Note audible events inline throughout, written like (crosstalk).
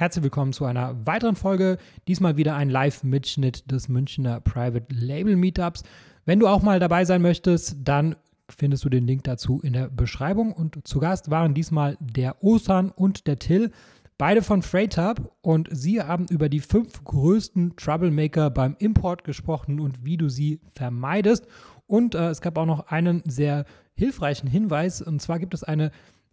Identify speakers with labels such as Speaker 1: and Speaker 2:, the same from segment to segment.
Speaker 1: Herzlich willkommen zu einer weiteren Folge. Diesmal wieder ein Live-Mitschnitt des Münchner Private Label Meetups. Wenn du auch mal dabei sein möchtest, dann findest du den Link dazu in der Beschreibung. Und zu Gast waren diesmal der Osan und der Till, beide von Freight. Und sie haben über die fünf größten Troublemaker beim Import gesprochen und wie du sie vermeidest. Und äh, es gab auch noch einen sehr hilfreichen Hinweis. Und zwar gibt es eine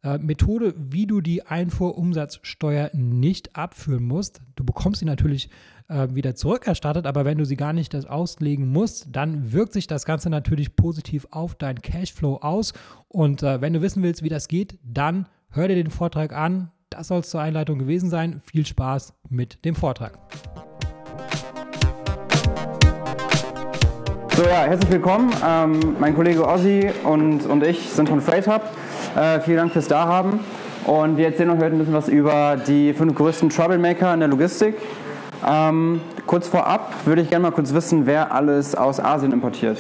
Speaker 1: äh, Methode, wie du die Einfuhrumsatzsteuer nicht abführen musst. Du bekommst sie natürlich äh, wieder zurückerstattet, aber wenn du sie gar nicht das auslegen musst, dann wirkt sich das Ganze natürlich positiv auf deinen Cashflow aus. Und äh, wenn du wissen willst, wie das geht, dann hör dir den Vortrag an. Das soll es zur Einleitung gewesen sein. Viel Spaß mit dem Vortrag.
Speaker 2: So ja, herzlich willkommen. Ähm, mein Kollege Ozzy und, und ich sind von Freight Hub. Äh, vielen Dank fürs Dahaben. Und wir erzählen euch heute ein bisschen was über die fünf größten Troublemaker in der Logistik. Ähm, kurz vorab würde ich gerne mal kurz wissen, wer alles aus Asien importiert.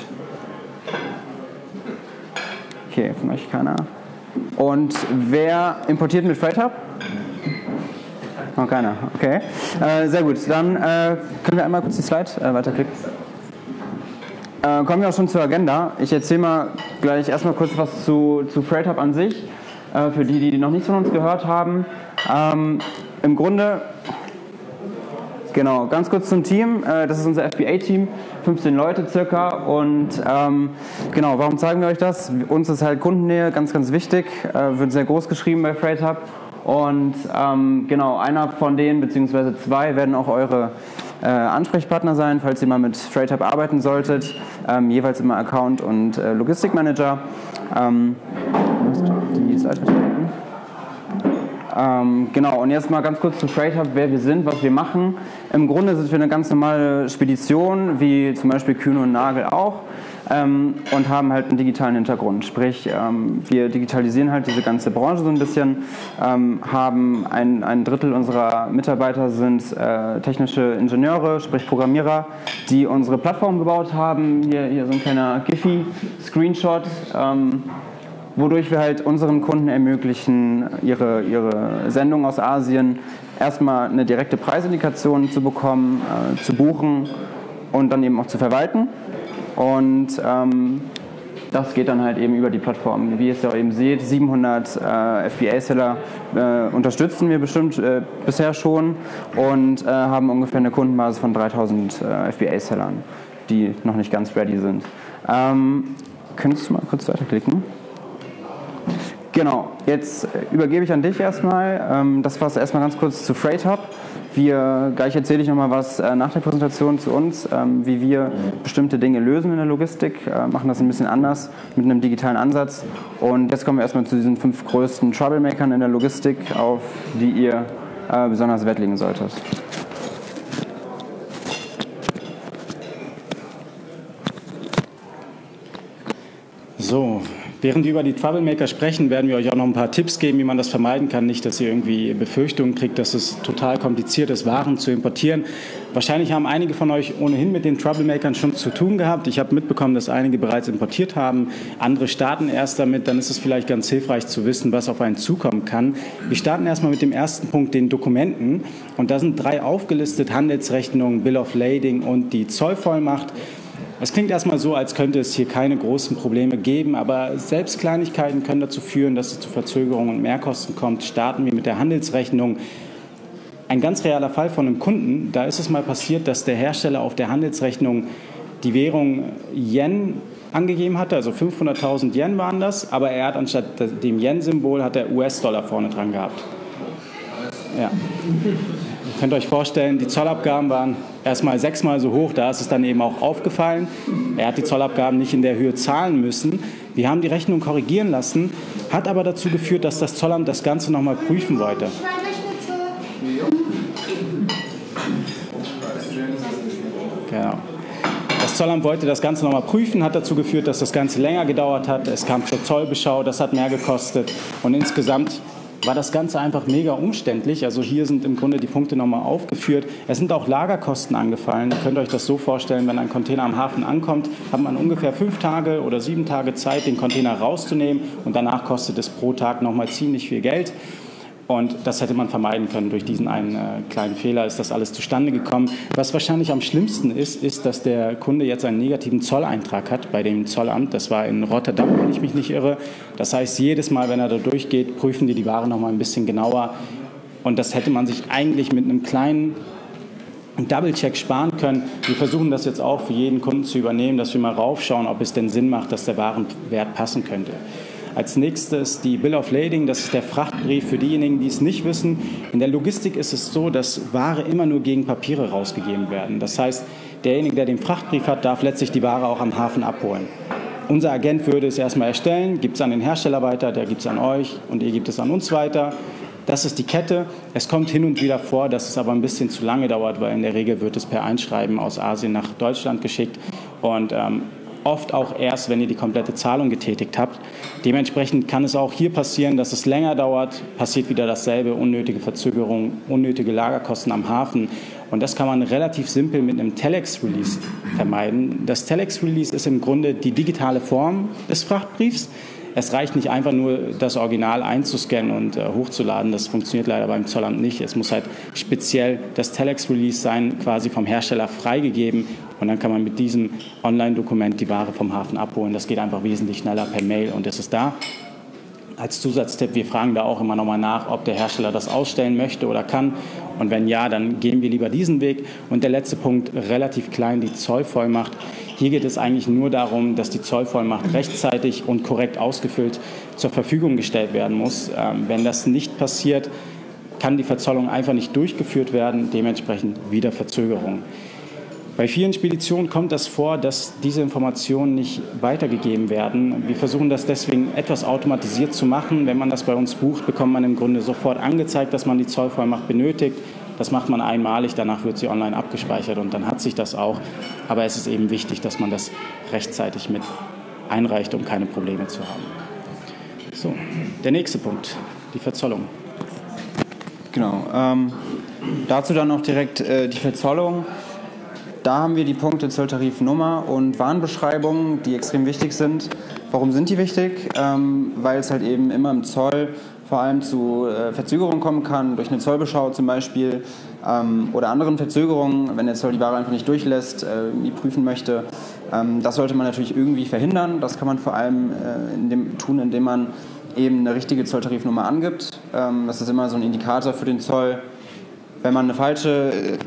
Speaker 2: Okay, von euch keiner. Und wer importiert mit Freight Hub? Oh, keiner. Okay. Äh, sehr gut. Dann äh, können wir einmal kurz die Slide äh, weiterklicken. Äh, kommen wir auch schon zur Agenda. Ich erzähle mal gleich erstmal kurz was zu, zu Freight Hub an sich, äh, für die, die noch nichts von uns gehört haben. Ähm, Im Grunde, genau, ganz kurz zum Team. Äh, das ist unser FBA-Team, 15 Leute circa. Und ähm, genau, warum zeigen wir euch das? Uns ist halt Kundennähe ganz, ganz wichtig. Äh, wird sehr groß geschrieben bei Freight Hub. Und ähm, genau, einer von denen, beziehungsweise zwei, werden auch eure äh, Ansprechpartner sein, falls ihr mal mit Freight Hub arbeiten solltet. Ähm, jeweils immer Account und äh, Logistikmanager. Ähm, ähm, genau, und jetzt mal ganz kurz zu Freight Hub, wer wir sind, was wir machen. Im Grunde sind wir eine ganz normale Spedition, wie zum Beispiel Kühne und Nagel auch ähm, und haben halt einen digitalen Hintergrund. Sprich, ähm, wir digitalisieren halt diese ganze Branche so ein bisschen, ähm, haben ein, ein Drittel unserer Mitarbeiter sind äh, technische Ingenieure, sprich Programmierer, die unsere Plattform gebaut haben. Hier, hier so ein kleiner Giphy-Screenshot ähm, wodurch wir halt unseren Kunden ermöglichen, ihre, ihre Sendung aus Asien erstmal eine direkte Preisindikation zu bekommen, äh, zu buchen und dann eben auch zu verwalten. Und ähm, das geht dann halt eben über die Plattform. Wie ihr es ja eben seht, 700 äh, FBA-Seller äh, unterstützen wir bestimmt äh, bisher schon und äh, haben ungefähr eine Kundenbasis von 3000 äh, FBA-Sellern, die noch nicht ganz ready sind. Ähm, könntest du mal kurz weiterklicken? Genau, jetzt übergebe ich an dich erstmal. Ähm, das war es erstmal ganz kurz zu Freight Hub. Wir, gleich erzähle ich nochmal was äh, nach der Präsentation zu uns, ähm, wie wir bestimmte Dinge lösen in der Logistik, äh, machen das ein bisschen anders mit einem digitalen Ansatz. Und jetzt kommen wir erstmal zu diesen fünf größten Troublemakern in der Logistik, auf die ihr äh, besonders Wert legen solltet.
Speaker 3: So, Während wir über die Troublemaker sprechen, werden wir euch auch noch ein paar Tipps geben, wie man das vermeiden kann. Nicht, dass ihr irgendwie Befürchtungen kriegt, dass es total kompliziert ist, Waren zu importieren. Wahrscheinlich haben einige von euch ohnehin mit den Troublemakern schon zu tun gehabt. Ich habe mitbekommen, dass einige bereits importiert haben. Andere starten erst damit. Dann ist es vielleicht ganz hilfreich zu wissen, was auf einen zukommen kann. Wir starten erstmal mit dem ersten Punkt, den Dokumenten. Und da sind drei aufgelistet, Handelsrechnungen, Bill of Lading und die Zollvollmacht. Es klingt erstmal so, als könnte es hier keine großen Probleme geben, aber selbst Kleinigkeiten können dazu führen, dass es zu Verzögerungen und Mehrkosten kommt. Starten wir mit der Handelsrechnung. Ein ganz realer Fall von einem Kunden, da ist es mal passiert, dass der Hersteller auf der Handelsrechnung die Währung Yen angegeben hatte, also 500.000 Yen waren das, aber er hat anstatt dem Yen-Symbol hat er US-Dollar vorne dran gehabt. Ja. Ihr könnt euch vorstellen, die Zollabgaben waren erstmal sechsmal so hoch, da ist es dann eben auch aufgefallen. Er hat die Zollabgaben nicht in der Höhe zahlen müssen. Wir haben die Rechnung korrigieren lassen, hat aber dazu geführt, dass das Zollamt das Ganze nochmal prüfen wollte. Genau. Das Zollamt wollte das Ganze nochmal prüfen, hat dazu geführt, dass das Ganze länger gedauert hat. Es kam zur Zollbeschau, das hat mehr gekostet und insgesamt war das Ganze einfach mega umständlich. Also hier sind im Grunde die Punkte nochmal aufgeführt. Es sind auch Lagerkosten angefallen. Ihr könnt euch das so vorstellen, wenn ein Container am Hafen ankommt, hat man ungefähr fünf Tage oder sieben Tage Zeit, den Container rauszunehmen und danach kostet es pro Tag nochmal ziemlich viel Geld. Und das hätte man vermeiden können. Durch diesen einen äh, kleinen Fehler ist das alles zustande gekommen. Was wahrscheinlich am schlimmsten ist, ist, dass der Kunde jetzt einen negativen Zolleintrag hat bei dem Zollamt. Das war in Rotterdam, wenn ich mich nicht irre. Das heißt, jedes Mal, wenn er da durchgeht, prüfen die die Ware noch mal ein bisschen genauer. Und das hätte man sich eigentlich mit einem kleinen Double-Check sparen können. Wir versuchen das jetzt auch für jeden Kunden zu übernehmen, dass wir mal raufschauen, ob es denn Sinn macht, dass der Warenwert passen könnte. Als nächstes die Bill of Lading, das ist der Frachtbrief für diejenigen, die es nicht wissen. In der Logistik ist es so, dass Ware immer nur gegen Papiere rausgegeben werden. Das heißt, derjenige, der den Frachtbrief hat, darf letztlich die Ware auch am Hafen abholen. Unser Agent würde es erstmal erstellen, gibt es an den Hersteller weiter, der gibt es an euch und ihr gibt es an uns weiter. Das ist die Kette. Es kommt hin und wieder vor, dass es aber ein bisschen zu lange dauert, weil in der Regel wird es per Einschreiben aus Asien nach Deutschland geschickt. Und ähm, oft auch erst, wenn ihr die komplette Zahlung getätigt habt. Dementsprechend kann es auch hier passieren, dass es länger dauert, passiert wieder dasselbe, unnötige Verzögerung, unnötige Lagerkosten am Hafen. Und das kann man relativ simpel mit einem Telex-Release vermeiden. Das Telex-Release ist im Grunde die digitale Form des Frachtbriefs. Es reicht nicht einfach nur, das Original einzuscannen und äh, hochzuladen. Das funktioniert leider beim Zollamt nicht. Es muss halt speziell das Telex-Release sein, quasi vom Hersteller freigegeben. Und dann kann man mit diesem Online-Dokument die Ware vom Hafen abholen. Das geht einfach wesentlich schneller per Mail und es ist da. Als Zusatztipp, wir fragen da auch immer nochmal nach, ob der Hersteller das ausstellen möchte oder kann. Und wenn ja, dann gehen wir lieber diesen Weg. Und der letzte Punkt, relativ klein, die Zollvollmacht. Hier geht es eigentlich nur darum, dass die Zollvollmacht rechtzeitig und korrekt ausgefüllt zur Verfügung gestellt werden muss. Ähm, wenn das nicht passiert, kann die Verzollung einfach nicht durchgeführt werden, dementsprechend wieder Verzögerung. Bei vielen Speditionen kommt das vor, dass diese Informationen nicht weitergegeben werden. Wir versuchen das deswegen etwas automatisiert zu machen. Wenn man das bei uns bucht, bekommt man im Grunde sofort angezeigt, dass man die Zollvollmacht benötigt. Das macht man einmalig, danach wird sie online abgespeichert und dann hat sich das auch. Aber es ist eben wichtig, dass man das rechtzeitig mit einreicht, um keine Probleme zu haben. So, der nächste Punkt, die Verzollung.
Speaker 2: Genau. Ähm, dazu dann noch direkt äh, die Verzollung. Da haben wir die Punkte Zolltarifnummer und Warenbeschreibung, die extrem wichtig sind. Warum sind die wichtig? Ähm, weil es halt eben immer im Zoll vor allem zu äh, Verzögerungen kommen kann, durch eine Zollbeschau zum Beispiel ähm, oder anderen Verzögerungen, wenn der Zoll die Ware einfach nicht durchlässt, äh, die prüfen möchte. Ähm, das sollte man natürlich irgendwie verhindern. Das kann man vor allem äh, in dem, tun, indem man eben eine richtige Zolltarifnummer angibt. Ähm, das ist immer so ein Indikator für den Zoll. Wenn man eine falsche äh,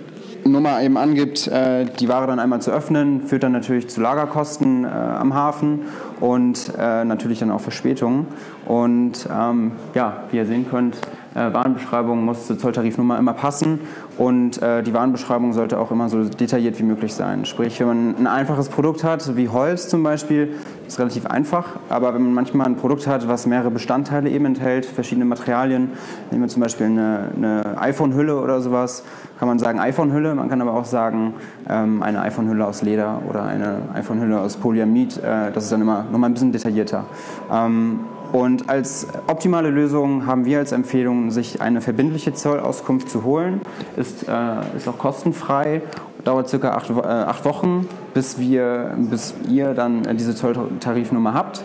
Speaker 2: Nummer eben angibt, äh, die Ware dann einmal zu öffnen, führt dann natürlich zu Lagerkosten äh, am Hafen und äh, natürlich dann auch Verspätungen. Und ähm, ja, wie ihr sehen könnt, äh, Warenbeschreibung muss zur Zolltarifnummer immer passen und äh, die Warenbeschreibung sollte auch immer so detailliert wie möglich sein. Sprich, wenn man ein einfaches Produkt hat, wie Holz zum Beispiel, ist relativ einfach, aber wenn man manchmal ein Produkt hat, was mehrere Bestandteile eben enthält, verschiedene Materialien, nehmen wir zum Beispiel eine, eine iPhone-Hülle oder sowas, kann man sagen iPhone-Hülle, man kann aber auch sagen ähm, eine iPhone-Hülle aus Leder oder eine iPhone-Hülle aus Polyamid, äh, das ist dann immer nochmal ein bisschen detaillierter. Ähm, und als optimale Lösung haben wir als Empfehlung, sich eine verbindliche Zollauskunft zu holen. Ist, äh, ist auch kostenfrei, dauert circa acht, äh, acht Wochen, bis, wir, bis ihr dann diese Zolltarifnummer habt.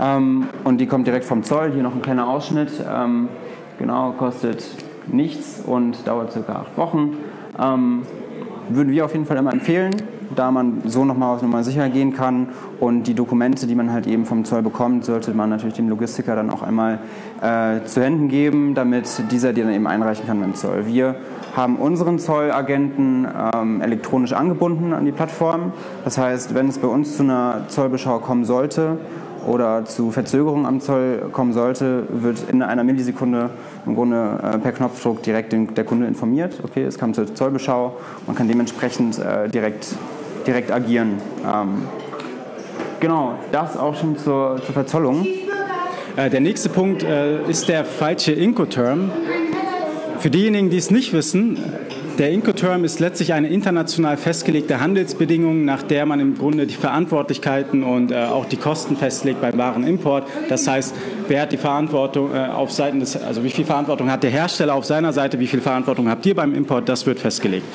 Speaker 2: Ähm, und die kommt direkt vom Zoll. Hier noch ein kleiner Ausschnitt. Ähm, genau, kostet nichts und dauert circa acht Wochen. Ähm, würden wir auf jeden Fall immer empfehlen da man so nochmal auf Nummer sicher gehen kann. Und die Dokumente, die man halt eben vom Zoll bekommt, sollte man natürlich dem Logistiker dann auch einmal äh, zu Händen geben, damit dieser die dann eben einreichen kann beim Zoll. Wir haben unseren Zollagenten ähm, elektronisch angebunden an die Plattform. Das heißt, wenn es bei uns zu einer Zollbeschau kommen sollte, oder zu Verzögerungen am Zoll kommen sollte, wird in einer Millisekunde im Grunde äh, per Knopfdruck direkt den, der Kunde informiert. Okay, es kam zur Zollbeschau, man kann dementsprechend äh, direkt direkt agieren. Ähm, genau, das auch schon zur, zur Verzollung.
Speaker 3: Äh, der nächste Punkt äh, ist der falsche Incoterm. Für diejenigen, die es nicht wissen, der Incoterm ist letztlich eine international festgelegte Handelsbedingung, nach der man im Grunde die Verantwortlichkeiten und äh, auch die Kosten festlegt beim Warenimport. Das heißt, wer hat die Verantwortung äh, auf Seiten des, also wie viel Verantwortung hat der Hersteller auf seiner Seite, wie viel Verantwortung habt ihr beim Import, das wird festgelegt.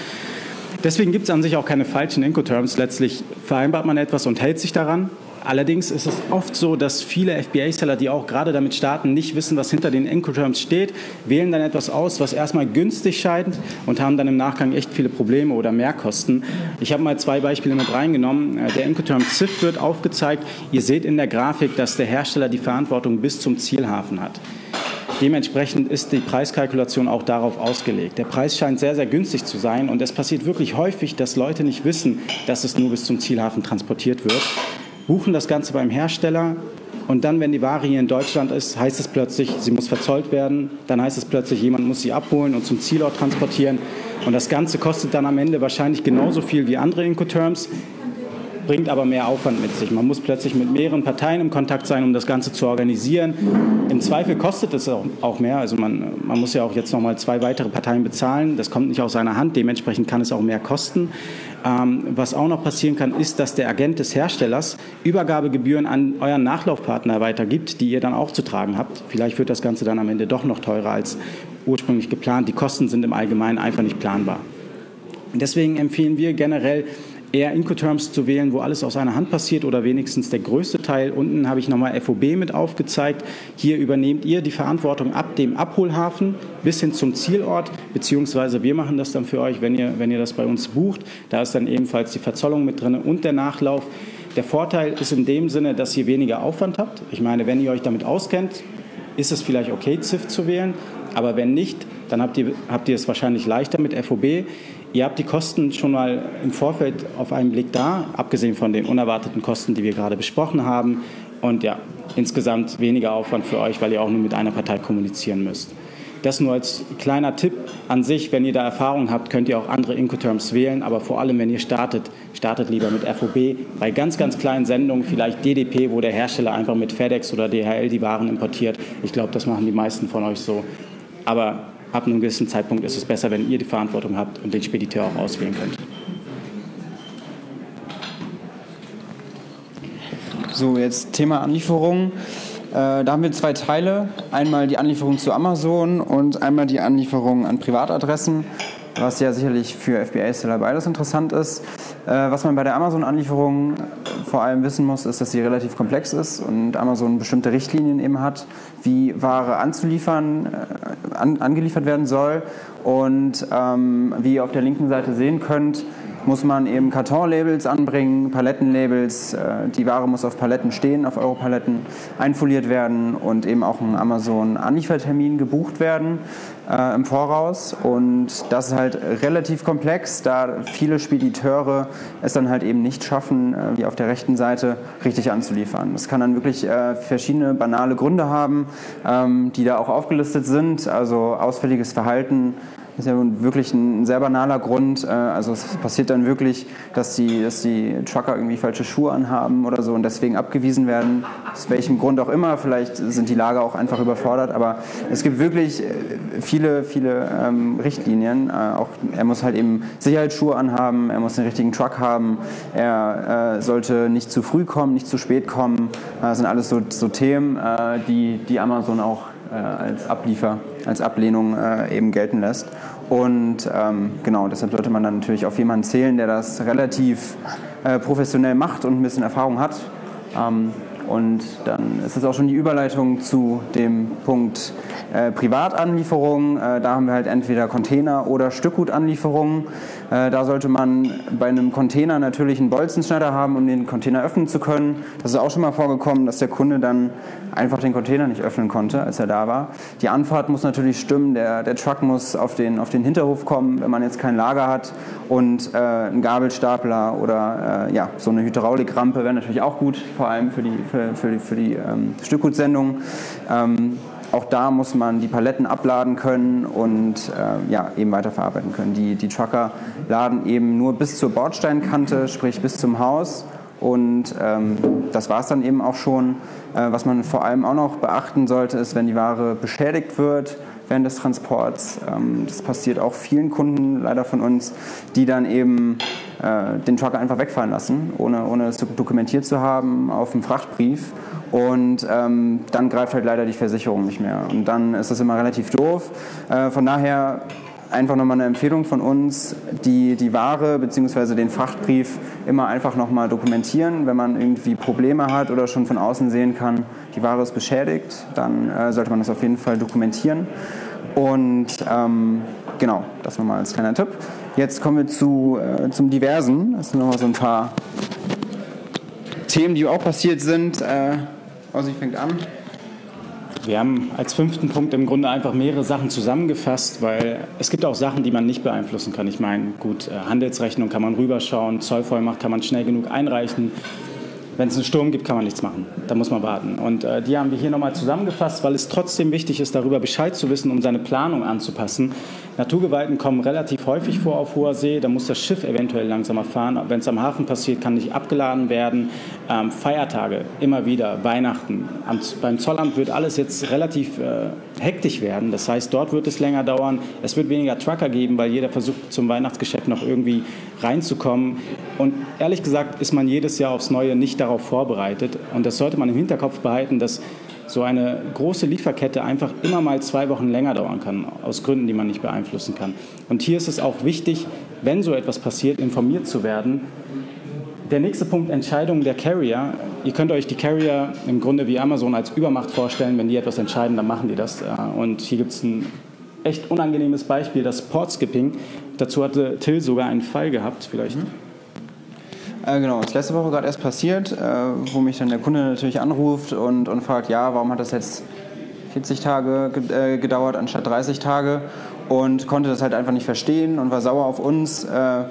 Speaker 3: Deswegen gibt es an sich auch keine falschen Incoterms. Letztlich vereinbart man etwas und hält sich daran. Allerdings ist es oft so, dass viele FBA-Seller, die auch gerade damit starten, nicht wissen, was hinter den Incoterms steht, wählen dann etwas aus, was erstmal günstig scheint und haben dann im Nachgang echt viele Probleme oder Mehrkosten. Ich habe mal zwei Beispiele mit reingenommen. Äh, der Incoterm ZIF wird aufgezeigt. Ihr seht in der Grafik, dass der Hersteller die Verantwortung bis zum Zielhafen hat. Dementsprechend ist die Preiskalkulation auch darauf ausgelegt. Der Preis scheint sehr, sehr günstig zu sein und es passiert wirklich häufig, dass Leute nicht wissen, dass es nur bis zum Zielhafen transportiert wird buchen das Ganze beim Hersteller und dann, wenn die Ware hier in Deutschland ist, heißt es plötzlich, sie muss verzollt werden. Dann heißt es plötzlich, jemand muss sie abholen und zum Zielort transportieren. Und das Ganze kostet dann am Ende wahrscheinlich genauso viel wie andere Incoterms, bringt aber mehr Aufwand mit sich. Man muss plötzlich mit mehreren Parteien im Kontakt sein, um das Ganze zu organisieren. Im Zweifel kostet es auch mehr. Also man, man muss ja auch jetzt nochmal zwei weitere Parteien bezahlen. Das kommt nicht aus seiner Hand. Dementsprechend kann es auch mehr kosten. Ähm, was auch noch passieren kann, ist, dass der Agent des Herstellers Übergabegebühren an euren Nachlaufpartner weitergibt, die ihr dann auch zu tragen habt. Vielleicht wird das Ganze dann am Ende doch noch teurer als ursprünglich geplant. Die Kosten sind im Allgemeinen einfach nicht planbar. Deswegen empfehlen wir generell, eher Incoterms zu wählen, wo alles aus einer Hand passiert oder wenigstens der größte Teil. Unten habe ich nochmal FOB mit aufgezeigt. Hier übernehmt ihr die Verantwortung ab dem Abholhafen bis hin zum Zielort, beziehungsweise wir machen das dann für euch, wenn ihr, wenn ihr das bei uns bucht. Da ist dann ebenfalls die Verzollung mit drin und der Nachlauf. Der Vorteil ist in dem Sinne, dass ihr weniger Aufwand habt. Ich meine, wenn ihr euch damit auskennt, ist es vielleicht okay, ZIF zu wählen. Aber wenn nicht, dann habt ihr, habt ihr es wahrscheinlich leichter mit FOB. Ihr habt die Kosten schon mal im Vorfeld auf einen Blick da, abgesehen von den unerwarteten Kosten, die wir gerade besprochen haben. Und ja, insgesamt weniger Aufwand für euch, weil ihr auch nur mit einer Partei kommunizieren müsst. Das nur als kleiner Tipp an sich. Wenn ihr da Erfahrung habt, könnt ihr auch andere Incoterms wählen. Aber vor allem, wenn ihr startet, startet lieber mit FOB. Bei ganz, ganz kleinen Sendungen vielleicht DDP, wo der Hersteller einfach mit FedEx oder DHL die Waren importiert. Ich glaube, das machen die meisten von euch so. Aber ab einem gewissen Zeitpunkt ist es besser, wenn ihr die Verantwortung habt und den Spediteur auch auswählen könnt.
Speaker 2: So, jetzt Thema Anlieferung. Äh, da haben wir zwei Teile. Einmal die Anlieferung zu Amazon und einmal die Anlieferung an Privatadressen, was ja sicherlich für FBA-Seller beides interessant ist. Äh, was man bei der Amazon-Anlieferung vor allem wissen muss, ist, dass sie relativ komplex ist und Amazon bestimmte Richtlinien eben hat, wie Ware anzuliefern, äh, an, angeliefert werden soll. Und ähm, wie ihr auf der linken Seite sehen könnt, muss man eben Kartonlabels anbringen, Palettenlabels. Äh, die Ware muss auf Paletten stehen, auf Europaletten einfoliert werden und eben auch ein Amazon-Anliefertermin gebucht werden äh, im Voraus. Und das ist halt relativ komplex, da viele Spediteure es dann halt eben nicht schaffen, äh, wie auf der rechten Seite richtig anzuliefern. Das kann dann wirklich äh, verschiedene banale Gründe haben, ähm, die da auch aufgelistet sind. Also ausfälliges Verhalten, ist ja wirklich ein sehr banaler Grund. Äh, also es passiert dann wirklich, dass die, dass die Trucker irgendwie falsche Schuhe anhaben oder so und deswegen abgewiesen werden. Aus welchem Grund auch immer. Vielleicht sind die Lager auch einfach überfordert. Aber es gibt wirklich äh, viele, viele ähm, Richtlinien. Äh, auch, er muss halt eben Sicherheitsschuhe anhaben, er muss den richtigen Truck haben, er äh, sollte nicht zu früh kommen, nicht zu spät kommen. Das sind alles so, so Themen, äh, die, die Amazon auch äh, als Abliefer, als Ablehnung äh, eben gelten lässt. Und ähm, genau, deshalb sollte man dann natürlich auf jemanden zählen, der das relativ äh, professionell macht und ein bisschen Erfahrung hat. Ähm, und dann ist es auch schon die Überleitung zu dem Punkt äh, Privatanlieferungen. Äh, da haben wir halt entweder Container oder Stückgutanlieferungen. Äh, da sollte man bei einem Container natürlich einen Bolzenschneider haben, um den Container öffnen zu können. Das ist auch schon mal vorgekommen, dass der Kunde dann einfach den Container nicht öffnen konnte, als er da war. Die Anfahrt muss natürlich stimmen, der, der Truck muss auf den, auf den Hinterhof kommen, wenn man jetzt kein Lager hat. Und äh, ein Gabelstapler oder äh, ja, so eine Hydraulikrampe wäre natürlich auch gut, vor allem für die, für, für die, für die ähm, Stückgutsendung. Ähm, auch da muss man die Paletten abladen können und äh, ja, eben weiterverarbeiten können. Die, die Trucker laden eben nur bis zur Bordsteinkante, sprich bis zum Haus. Und ähm, das war es dann eben auch schon. Äh, was man vor allem auch noch beachten sollte, ist, wenn die Ware beschädigt wird während des Transports. Ähm, das passiert auch vielen Kunden leider von uns, die dann eben äh, den Trucker einfach wegfahren lassen, ohne, ohne es dokumentiert zu haben auf dem Frachtbrief. Und ähm, dann greift halt leider die Versicherung nicht mehr. Und dann ist das immer relativ doof. Äh, von daher einfach nochmal eine Empfehlung von uns, die, die Ware bzw. den Frachtbrief immer einfach nochmal dokumentieren. Wenn man irgendwie Probleme hat oder schon von außen sehen kann, die Ware ist beschädigt, dann äh, sollte man das auf jeden Fall dokumentieren. Und ähm, genau, das nochmal als kleiner Tipp. Jetzt kommen wir zu, äh, zum Diversen. Das sind nochmal so ein paar Themen, die auch passiert sind. Äh, Ossi fängt an.
Speaker 3: Wir haben als fünften Punkt im Grunde einfach mehrere Sachen zusammengefasst, weil es gibt auch Sachen, die man nicht beeinflussen kann. Ich meine, gut, äh, Handelsrechnung kann man rüberschauen, Zollvollmacht kann man schnell genug einreichen. Wenn es einen Sturm gibt, kann man nichts machen. Da muss man warten. Und äh, die haben wir hier nochmal zusammengefasst, weil es trotzdem wichtig ist, darüber Bescheid zu wissen, um seine Planung anzupassen. Naturgewalten kommen relativ häufig vor auf hoher See. Da muss das Schiff eventuell langsamer fahren. Wenn es am Hafen passiert, kann nicht abgeladen werden. Ähm, Feiertage immer wieder, Weihnachten. Am, beim Zollamt wird alles jetzt relativ äh, hektisch werden. Das heißt, dort wird es länger dauern. Es wird weniger Trucker geben, weil jeder versucht zum Weihnachtsgeschäft noch irgendwie reinzukommen. Und ehrlich gesagt ist man jedes Jahr aufs Neue nicht darauf vorbereitet. Und das sollte man im Hinterkopf behalten, dass so eine große Lieferkette einfach immer mal zwei Wochen länger dauern kann, aus Gründen, die man nicht beeinflussen kann. Und hier ist es auch wichtig, wenn so etwas passiert, informiert zu werden. Der nächste Punkt, Entscheidungen der Carrier. Ihr könnt euch die Carrier im Grunde wie Amazon als Übermacht vorstellen. Wenn die etwas entscheiden, dann machen die das. Und hier gibt es ein echt unangenehmes Beispiel, das Portskipping. Dazu hatte Till sogar einen Fall gehabt, vielleicht. Mhm.
Speaker 2: Äh, genau, das ist letzte Woche gerade erst passiert, äh, wo mich dann der Kunde natürlich anruft und, und fragt, ja, warum hat das jetzt 40 Tage äh, gedauert anstatt 30 Tage und konnte das halt einfach nicht verstehen und war sauer auf uns. Äh,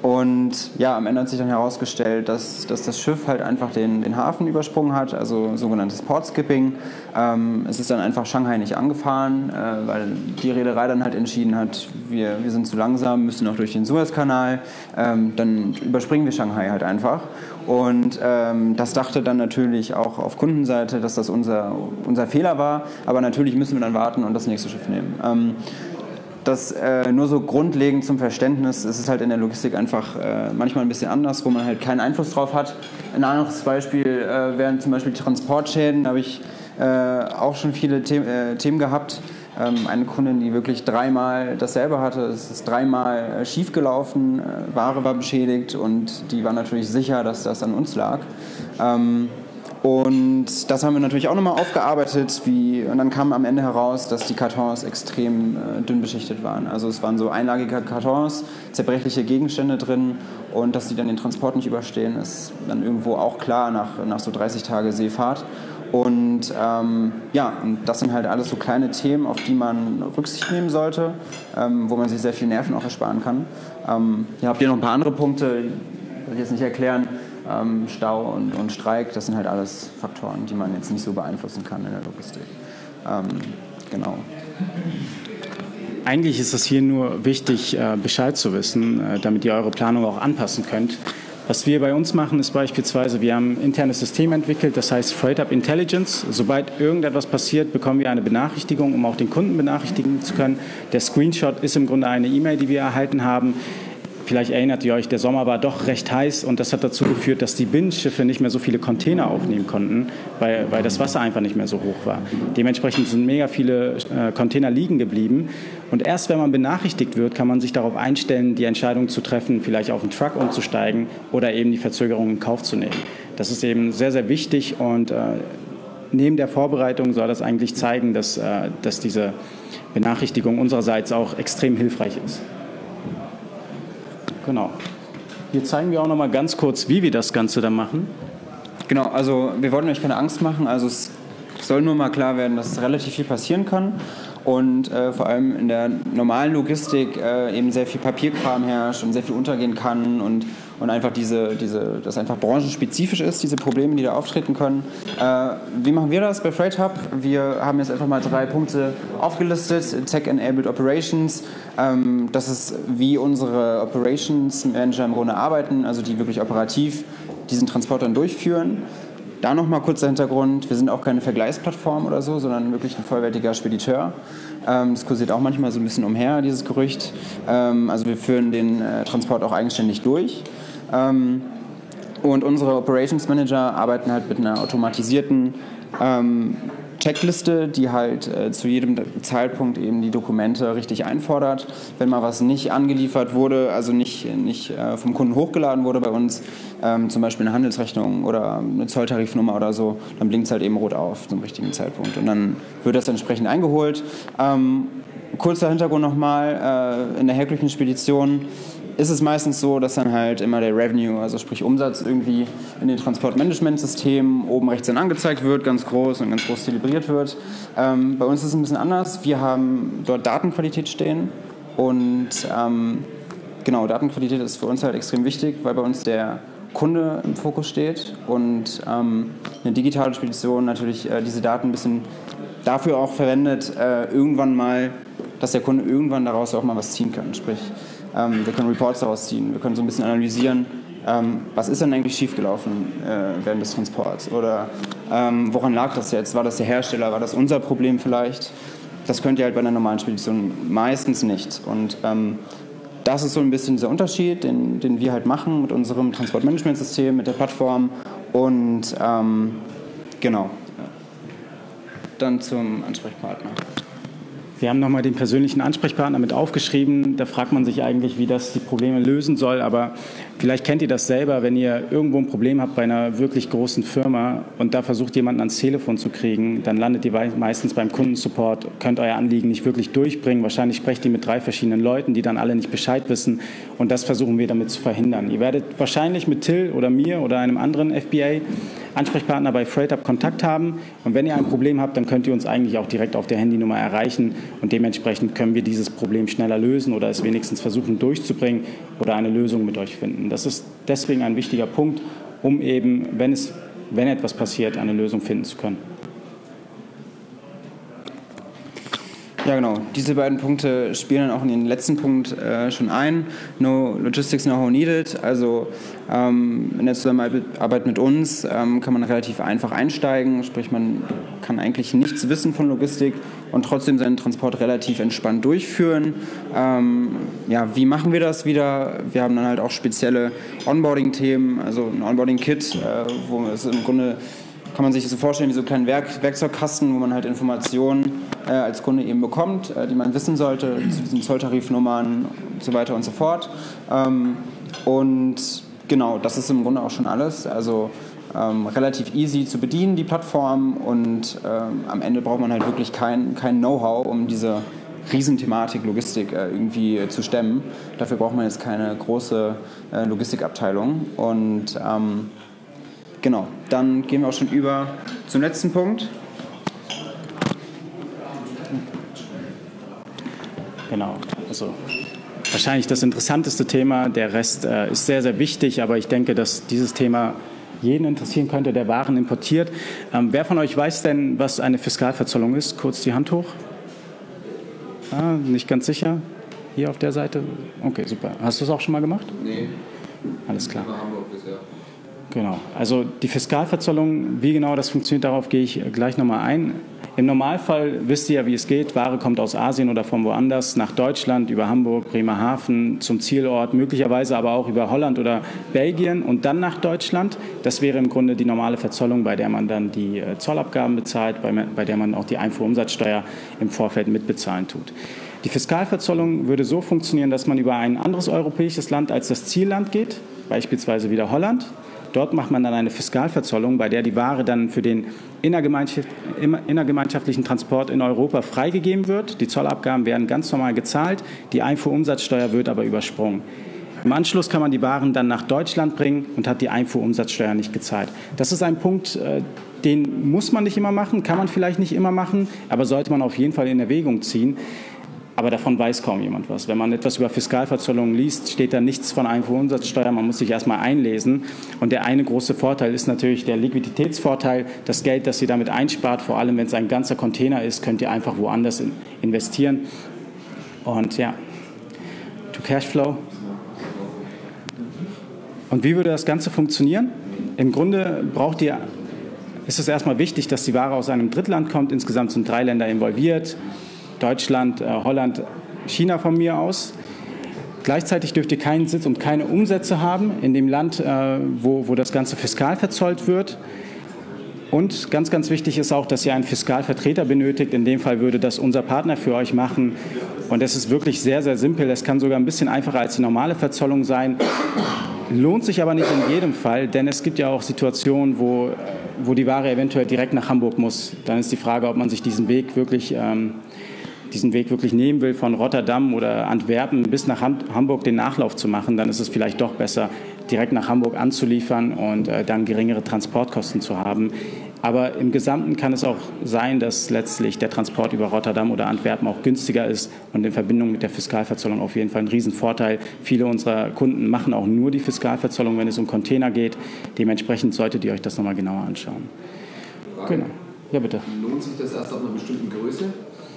Speaker 2: und ja, am Ende hat sich dann herausgestellt, dass, dass das Schiff halt einfach den, den Hafen übersprungen hat, also sogenanntes Portskipping. Ähm, es ist dann einfach Shanghai nicht angefahren, äh, weil die Reederei dann halt entschieden hat, wir, wir sind zu langsam, müssen noch durch den Suezkanal. Ähm, dann überspringen wir Shanghai halt einfach. Und ähm, das dachte dann natürlich auch auf Kundenseite, dass das unser, unser Fehler war. Aber natürlich müssen wir dann warten und das nächste Schiff nehmen. Das äh, nur so grundlegend zum Verständnis, es ist halt in der Logistik einfach äh, manchmal ein bisschen anders, wo man halt keinen Einfluss drauf hat. Ein anderes Beispiel äh, wären zum Beispiel Transportschäden, da habe ich äh, auch schon viele The äh, Themen gehabt. Ähm, eine Kundin, die wirklich dreimal dasselbe hatte, es ist dreimal äh, schiefgelaufen, Ware war beschädigt und die war natürlich sicher, dass das an uns lag. Ähm, und das haben wir natürlich auch nochmal aufgearbeitet. Wie, und dann kam am Ende heraus, dass die Kartons extrem äh, dünn beschichtet waren. Also es waren so einlagige Kartons, zerbrechliche Gegenstände drin und dass die dann den Transport nicht überstehen, ist dann irgendwo auch klar nach, nach so 30 Tage Seefahrt. Und ähm, ja, und das sind halt alles so kleine Themen, auf die man Rücksicht nehmen sollte, ähm, wo man sich sehr viel Nerven auch ersparen kann. Ähm, hier habt ihr noch ein paar andere Punkte, will ich jetzt nicht erklären ähm, Stau und, und, Streik, das sind halt alles Faktoren, die man jetzt nicht so beeinflussen kann in der Logistik. Ähm, genau.
Speaker 3: Eigentlich ist es hier nur wichtig, äh, Bescheid zu wissen, äh, damit ihr eure Planung auch anpassen könnt. Was wir bei uns machen, ist beispielsweise, wir haben ein internes System entwickelt, das heißt Freight Up Intelligence. Sobald irgendetwas passiert, bekommen wir eine Benachrichtigung, um auch den Kunden benachrichtigen zu können. Der Screenshot ist im Grunde eine E-Mail, die wir erhalten haben. Vielleicht erinnert ihr euch, der Sommer war doch recht heiß und das hat dazu geführt, dass die Binnenschiffe nicht mehr so viele Container aufnehmen konnten, weil, weil das Wasser einfach nicht mehr so hoch war. Dementsprechend sind mega viele äh, Container liegen geblieben. Und erst wenn man benachrichtigt wird, kann man sich darauf einstellen, die Entscheidung zu treffen, vielleicht auf den Truck umzusteigen oder eben die Verzögerung in Kauf zu nehmen. Das ist eben sehr, sehr wichtig und äh, neben der Vorbereitung soll das eigentlich zeigen, dass, äh, dass diese Benachrichtigung unsererseits auch extrem hilfreich ist. Genau. Hier zeigen wir auch noch mal ganz kurz, wie wir das Ganze dann machen.
Speaker 2: Genau, also wir wollten euch keine Angst machen. Also es soll nur mal klar werden, dass relativ viel passieren kann und äh, vor allem in der normalen Logistik äh, eben sehr viel Papierkram herrscht und sehr viel untergehen kann und, und einfach diese, diese, das einfach branchenspezifisch ist, diese Probleme, die da auftreten können. Äh, wie machen wir das bei Freight Hub? Wir haben jetzt einfach mal drei Punkte aufgelistet. Tech-Enabled Operations, ähm, das ist wie unsere Operations Manager im Grunde arbeiten, also die wirklich operativ diesen Transport durchführen. Da nochmal kurzer Hintergrund, wir sind auch keine Vergleichsplattform oder so, sondern wirklich ein vollwertiger Spediteur. Ähm, das kursiert auch manchmal so ein bisschen umher, dieses Gerücht. Ähm, also wir führen den äh, Transport auch eigenständig durch. Ähm, und unsere Operations Manager arbeiten halt mit einer automatisierten Checkliste, die halt äh, zu jedem Zeitpunkt eben die Dokumente richtig einfordert. Wenn mal was nicht angeliefert wurde, also nicht, nicht äh, vom Kunden hochgeladen wurde bei uns, ähm, zum Beispiel eine Handelsrechnung oder eine Zolltarifnummer oder so, dann blinkt es halt eben rot auf zum richtigen Zeitpunkt. Und dann wird das entsprechend eingeholt. Ähm, kurzer Hintergrund nochmal, äh, in der herkömmlichen Spedition ist es meistens so, dass dann halt immer der Revenue, also sprich Umsatz, irgendwie in den Transportmanagementsystemen oben rechts dann angezeigt wird, ganz groß und ganz groß zelebriert wird. Ähm, bei uns ist es ein bisschen anders. Wir haben dort Datenqualität stehen und ähm, genau, Datenqualität ist für uns halt extrem wichtig, weil bei uns der Kunde im Fokus steht und ähm, eine digitale Spedition natürlich äh, diese Daten ein bisschen dafür auch verwendet, äh, irgendwann mal, dass der Kunde irgendwann daraus auch mal was ziehen kann. Sprich, ähm, wir können Reports daraus ziehen, wir können so ein bisschen analysieren, ähm, was ist denn eigentlich schiefgelaufen äh, während des Transports oder ähm, woran lag das jetzt? War das der Hersteller? War das unser Problem vielleicht? Das könnt ihr halt bei einer normalen Spedition meistens nicht. Und ähm, das ist so ein bisschen dieser Unterschied, den, den wir halt machen mit unserem Transportmanagementsystem, mit der Plattform und ähm, genau. Dann zum Ansprechpartner.
Speaker 3: Wir haben nochmal den persönlichen Ansprechpartner mit aufgeschrieben. Da fragt man sich eigentlich, wie das die Probleme lösen soll. Aber vielleicht kennt ihr das selber, wenn ihr irgendwo ein Problem habt bei einer wirklich großen Firma und da versucht jemanden ans Telefon zu kriegen, dann landet ihr meistens beim Kundensupport, könnt euer Anliegen nicht wirklich durchbringen. Wahrscheinlich sprecht ihr mit drei verschiedenen Leuten, die dann alle nicht Bescheid wissen. Und das versuchen wir damit zu verhindern. Ihr werdet wahrscheinlich mit Till oder mir oder einem anderen FBA Ansprechpartner bei FreightUp Kontakt haben. Und wenn ihr ein Problem habt, dann könnt ihr uns eigentlich auch direkt auf der Handynummer erreichen. Und dementsprechend können wir dieses Problem schneller lösen oder es wenigstens versuchen durchzubringen oder eine Lösung mit euch finden. Das ist deswegen ein wichtiger Punkt, um eben, wenn, es, wenn etwas passiert, eine Lösung finden zu können.
Speaker 2: Ja, genau. Diese beiden Punkte spielen dann auch in den letzten Punkt äh, schon ein. No Logistics Know-how needed. Also in der Zusammenarbeit mit uns ähm, kann man relativ einfach einsteigen. Sprich, man kann eigentlich nichts wissen von Logistik und trotzdem seinen Transport relativ entspannt durchführen. Ähm, ja, wie machen wir das wieder? Wir haben dann halt auch spezielle Onboarding-Themen, also ein Onboarding-Kit, äh, wo es im Grunde kann man sich so vorstellen wie so einen kleinen Werk Werkzeugkasten, wo man halt Informationen äh, als Kunde eben bekommt, äh, die man wissen sollte zu diesen Zolltarifnummern und so weiter und so fort. Ähm, und genau, das ist im Grunde auch schon alles. Also ähm, relativ easy zu bedienen, die Plattform. Und ähm, am Ende braucht man halt wirklich kein, kein Know-how, um diese Riesenthematik Logistik äh, irgendwie zu stemmen. Dafür braucht man jetzt keine große äh, Logistikabteilung. Und ähm, Genau, dann gehen wir auch schon über zum letzten Punkt.
Speaker 3: Genau, also wahrscheinlich das interessanteste Thema. Der Rest äh, ist sehr, sehr wichtig, aber ich denke, dass dieses Thema jeden interessieren könnte, der Waren importiert. Ähm, wer von euch weiß denn, was eine Fiskalverzollung ist? Kurz die Hand hoch. Ah, nicht ganz sicher. Hier auf der Seite. Okay, super. Hast du es auch schon mal gemacht?
Speaker 4: Nee.
Speaker 3: Alles klar. Genau. Also die Fiskalverzollung, wie genau das funktioniert, darauf gehe ich gleich nochmal ein. Im Normalfall wisst ihr ja, wie es geht. Ware kommt aus Asien oder von woanders nach Deutschland, über Hamburg, Bremerhaven zum Zielort, möglicherweise aber auch über Holland oder Belgien und dann nach Deutschland. Das wäre im Grunde die normale Verzollung, bei der man dann die äh, Zollabgaben bezahlt, bei der man auch die Einfuhrumsatzsteuer im Vorfeld mitbezahlen tut. Die Fiskalverzollung würde so funktionieren, dass man über ein anderes europäisches Land als das Zielland geht, beispielsweise wieder Holland. Dort macht man dann eine Fiskalverzollung, bei der die Ware dann für den innergemeinschaftlichen Transport in Europa freigegeben wird. Die Zollabgaben werden ganz normal gezahlt, die Einfuhrumsatzsteuer wird aber übersprungen. Im Anschluss kann man die Waren dann nach Deutschland bringen und hat die Einfuhrumsatzsteuer nicht gezahlt. Das ist ein Punkt, äh, den muss man nicht immer machen, kann man vielleicht nicht immer machen, aber sollte man auf jeden Fall in Erwägung ziehen. Aber davon weiß kaum jemand was. Wenn man etwas über Fiskalverzollungen liest, steht da nichts von Einfuhrumsatzsteuer. Man muss sich erstmal einlesen. Und der eine große Vorteil ist natürlich der Liquiditätsvorteil. Das Geld, das Sie damit einspart, vor allem wenn es ein ganzer Container ist, könnt ihr einfach woanders investieren. Und ja, to Cashflow. Und wie würde das Ganze funktionieren? Im Grunde braucht ihr, ist es erstmal wichtig, dass die Ware aus einem Drittland kommt. Insgesamt sind drei Länder involviert. Deutschland, äh, Holland, China von mir aus. Gleichzeitig dürft ihr keinen Sitz und keine Umsätze haben in dem Land, äh, wo, wo das Ganze fiskal verzollt wird. Und ganz, ganz wichtig ist auch, dass ihr einen Fiskalvertreter benötigt. In dem Fall würde das unser Partner für euch machen. Und es ist wirklich sehr, sehr simpel. Es kann sogar ein bisschen einfacher als die normale Verzollung sein. Lohnt sich aber nicht in jedem Fall, denn es gibt ja auch Situationen, wo, wo die Ware eventuell direkt nach Hamburg muss. Dann ist die Frage, ob man sich diesen Weg wirklich ähm, diesen Weg wirklich nehmen will, von Rotterdam oder Antwerpen bis nach Hamburg den Nachlauf zu machen, dann ist es vielleicht doch besser, direkt nach Hamburg anzuliefern und äh, dann geringere Transportkosten zu haben. Aber im Gesamten kann es auch sein, dass letztlich der Transport über Rotterdam oder Antwerpen auch günstiger ist und in Verbindung mit der Fiskalverzollung auf jeden Fall ein Riesenvorteil. Viele unserer Kunden machen auch nur die Fiskalverzollung, wenn es um Container geht. Dementsprechend solltet ihr euch das nochmal genauer anschauen.
Speaker 4: Genau. Ja, bitte. Lohnt sich das erst ab einer bestimmten Größe,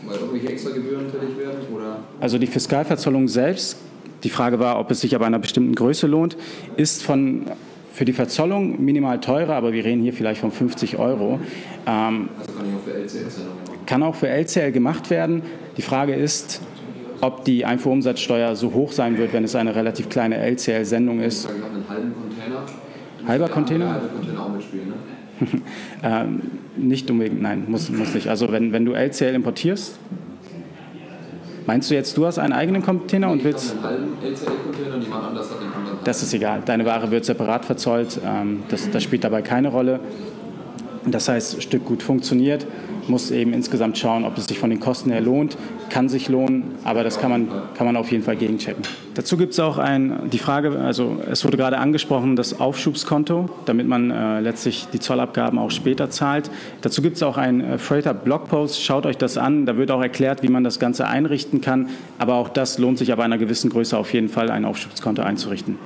Speaker 4: weil irgendwelche extra Gebühren fällig werden? Oder?
Speaker 3: Also die Fiskalverzollung selbst die Frage war, ob es sich aber einer bestimmten Größe lohnt, ist von für die Verzollung minimal teurer, aber wir reden hier vielleicht von 50 Euro.
Speaker 4: Ähm, also kann ich auch für LCL-Sendungen machen?
Speaker 3: Kann auch für LCL gemacht werden. Die Frage ist, ob die Einfuhrumsatzsteuer so hoch sein wird, wenn es eine relativ kleine LCL-Sendung ist.
Speaker 4: Einen halben Container?
Speaker 3: Halber Container?
Speaker 4: Halbe Container auch mitspielen, ne? (laughs)
Speaker 3: ähm, nicht unbedingt, nein, muss, muss nicht. Also wenn, wenn du LCL importierst, Meinst du jetzt, du hast einen eigenen Container und willst.
Speaker 4: LCL-Container und den anderen.
Speaker 3: Das ist egal. Deine Ware wird separat verzollt. Ähm, das, das spielt dabei keine Rolle. Das heißt, Stück gut funktioniert, muss eben insgesamt schauen, ob es sich von den Kosten her lohnt. Kann sich lohnen, aber das kann man, kann man auf jeden Fall gegenchecken. Dazu gibt es auch ein, die Frage, also es wurde gerade angesprochen, das Aufschubskonto, damit man äh, letztlich die Zollabgaben auch später zahlt. Dazu gibt es auch einen äh, Freighter Blogpost, schaut euch das an, da wird auch erklärt, wie man das Ganze einrichten kann, aber auch das lohnt sich aber einer gewissen Größe auf jeden Fall, ein Aufschubskonto einzurichten.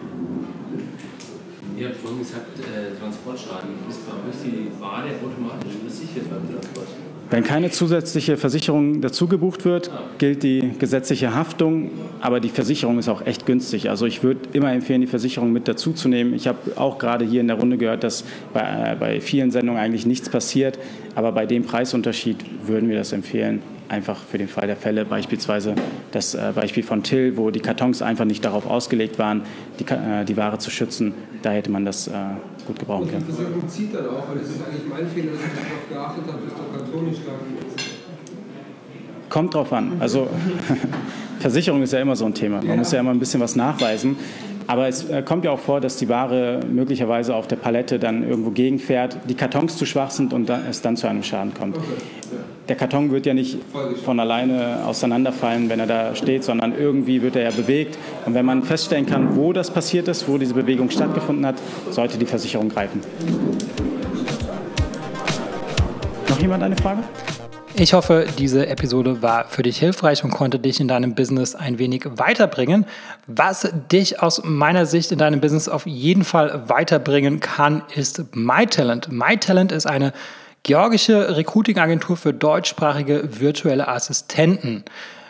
Speaker 5: Ihr habt vorhin gesagt, äh, Transportschaden. Ist euch die Ware automatisch versichert beim Transport?
Speaker 3: Wenn keine zusätzliche Versicherung dazu gebucht wird, gilt die gesetzliche Haftung, aber die Versicherung ist auch echt günstig. Also ich würde immer empfehlen, die Versicherung mit dazu zu nehmen. Ich habe auch gerade hier in der Runde gehört, dass bei, äh, bei vielen Sendungen eigentlich nichts passiert, aber bei dem Preisunterschied würden wir das empfehlen einfach für den Fall der Fälle, beispielsweise das äh, Beispiel von Till, wo die Kartons einfach nicht darauf ausgelegt waren, die, äh, die Ware zu schützen, da hätte man das äh, gut gebrauchen können.
Speaker 6: Und die Versicherung zieht dann auch, weil das ist eigentlich mein Fehler, dass ich darauf geachtet habe, bis der Karton nicht da
Speaker 3: Kommt drauf an. Also (laughs) Versicherung ist ja immer so ein Thema. Man ja. muss ja immer ein bisschen was nachweisen. Aber es äh, kommt ja auch vor, dass die Ware möglicherweise auf der Palette dann irgendwo gegenfährt, die Kartons zu schwach sind und es dann zu einem Schaden kommt. Der Karton wird ja nicht von alleine auseinanderfallen, wenn er da steht, sondern irgendwie wird er ja bewegt. Und wenn man feststellen kann, wo das passiert ist, wo diese Bewegung stattgefunden hat, sollte die Versicherung greifen. Noch jemand eine Frage?
Speaker 1: Ich hoffe, diese Episode war für dich hilfreich und konnte dich in deinem Business ein wenig weiterbringen. Was dich aus meiner Sicht in deinem Business auf jeden Fall weiterbringen kann, ist MyTalent. MyTalent ist eine georgische Recruiting-Agentur für deutschsprachige virtuelle Assistenten.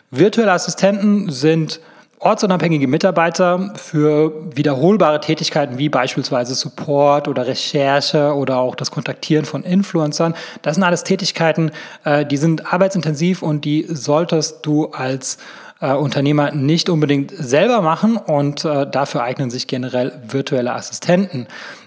Speaker 1: Virtuelle Assistenten sind ortsunabhängige Mitarbeiter für wiederholbare Tätigkeiten wie beispielsweise Support oder Recherche oder auch das Kontaktieren von Influencern. Das sind alles Tätigkeiten, äh, die sind arbeitsintensiv und die solltest du als äh, Unternehmer nicht unbedingt selber machen und äh, dafür eignen sich generell virtuelle Assistenten.